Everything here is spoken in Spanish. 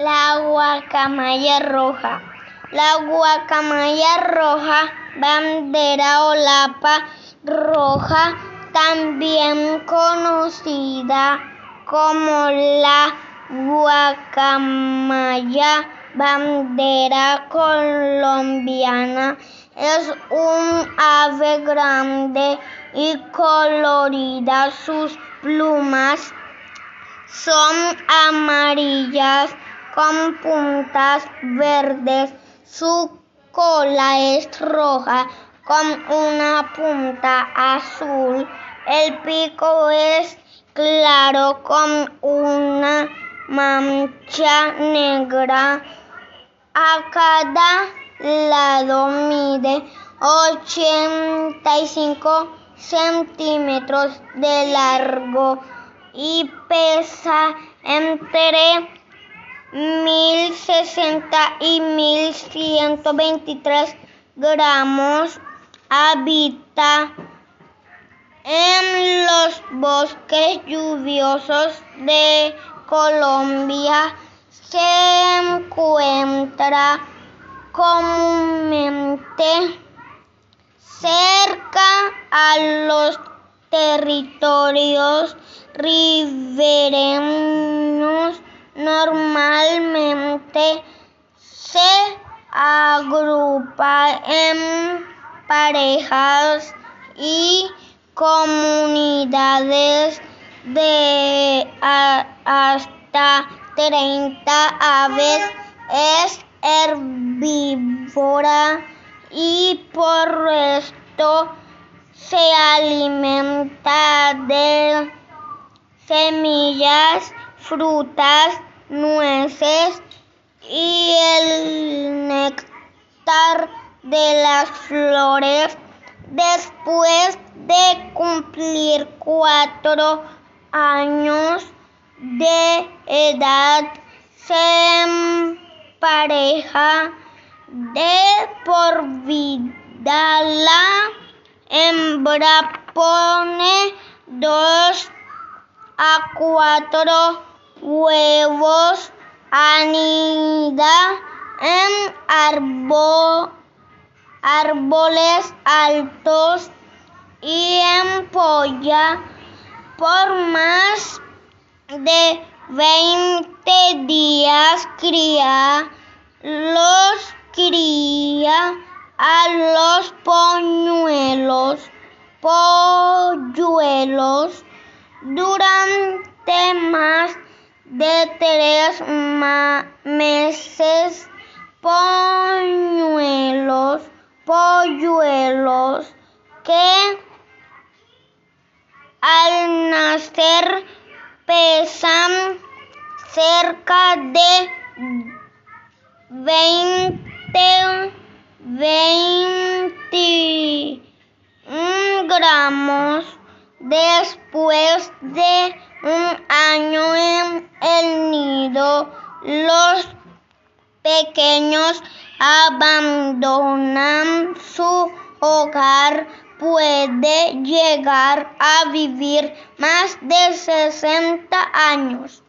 La guacamaya roja. La guacamaya roja, bandera o lapa roja, también conocida como la guacamaya bandera colombiana, es un ave grande y colorida. Sus plumas son amarillas con puntas verdes. Su cola es roja con una punta azul. El pico es claro con una mancha negra. A cada lado mide 85 centímetros de largo y pesa entre 1060 y 1123 gramos. Habita en los bosques lluviosos de Colombia. Se encuentra comúnmente cerca a los territorios ribereños normalmente se agrupa en parejas y comunidades de hasta 30 aves. Es herbívora y por esto se alimenta de semillas, frutas, nueces y el néctar de las flores. Después de cumplir cuatro años de edad, se empareja de por vida. La hembra pone dos a cuatro huevos, anida en árboles altos y empolla por más de 20 días cría los cría a los polluelos polluelos durante más de tres meses polluelos polluelos que al nacer pesan cerca de 20, 20 gramos después de un año en el nido. Los pequeños abandonan su hogar puede llegar a vivir más de 60 años.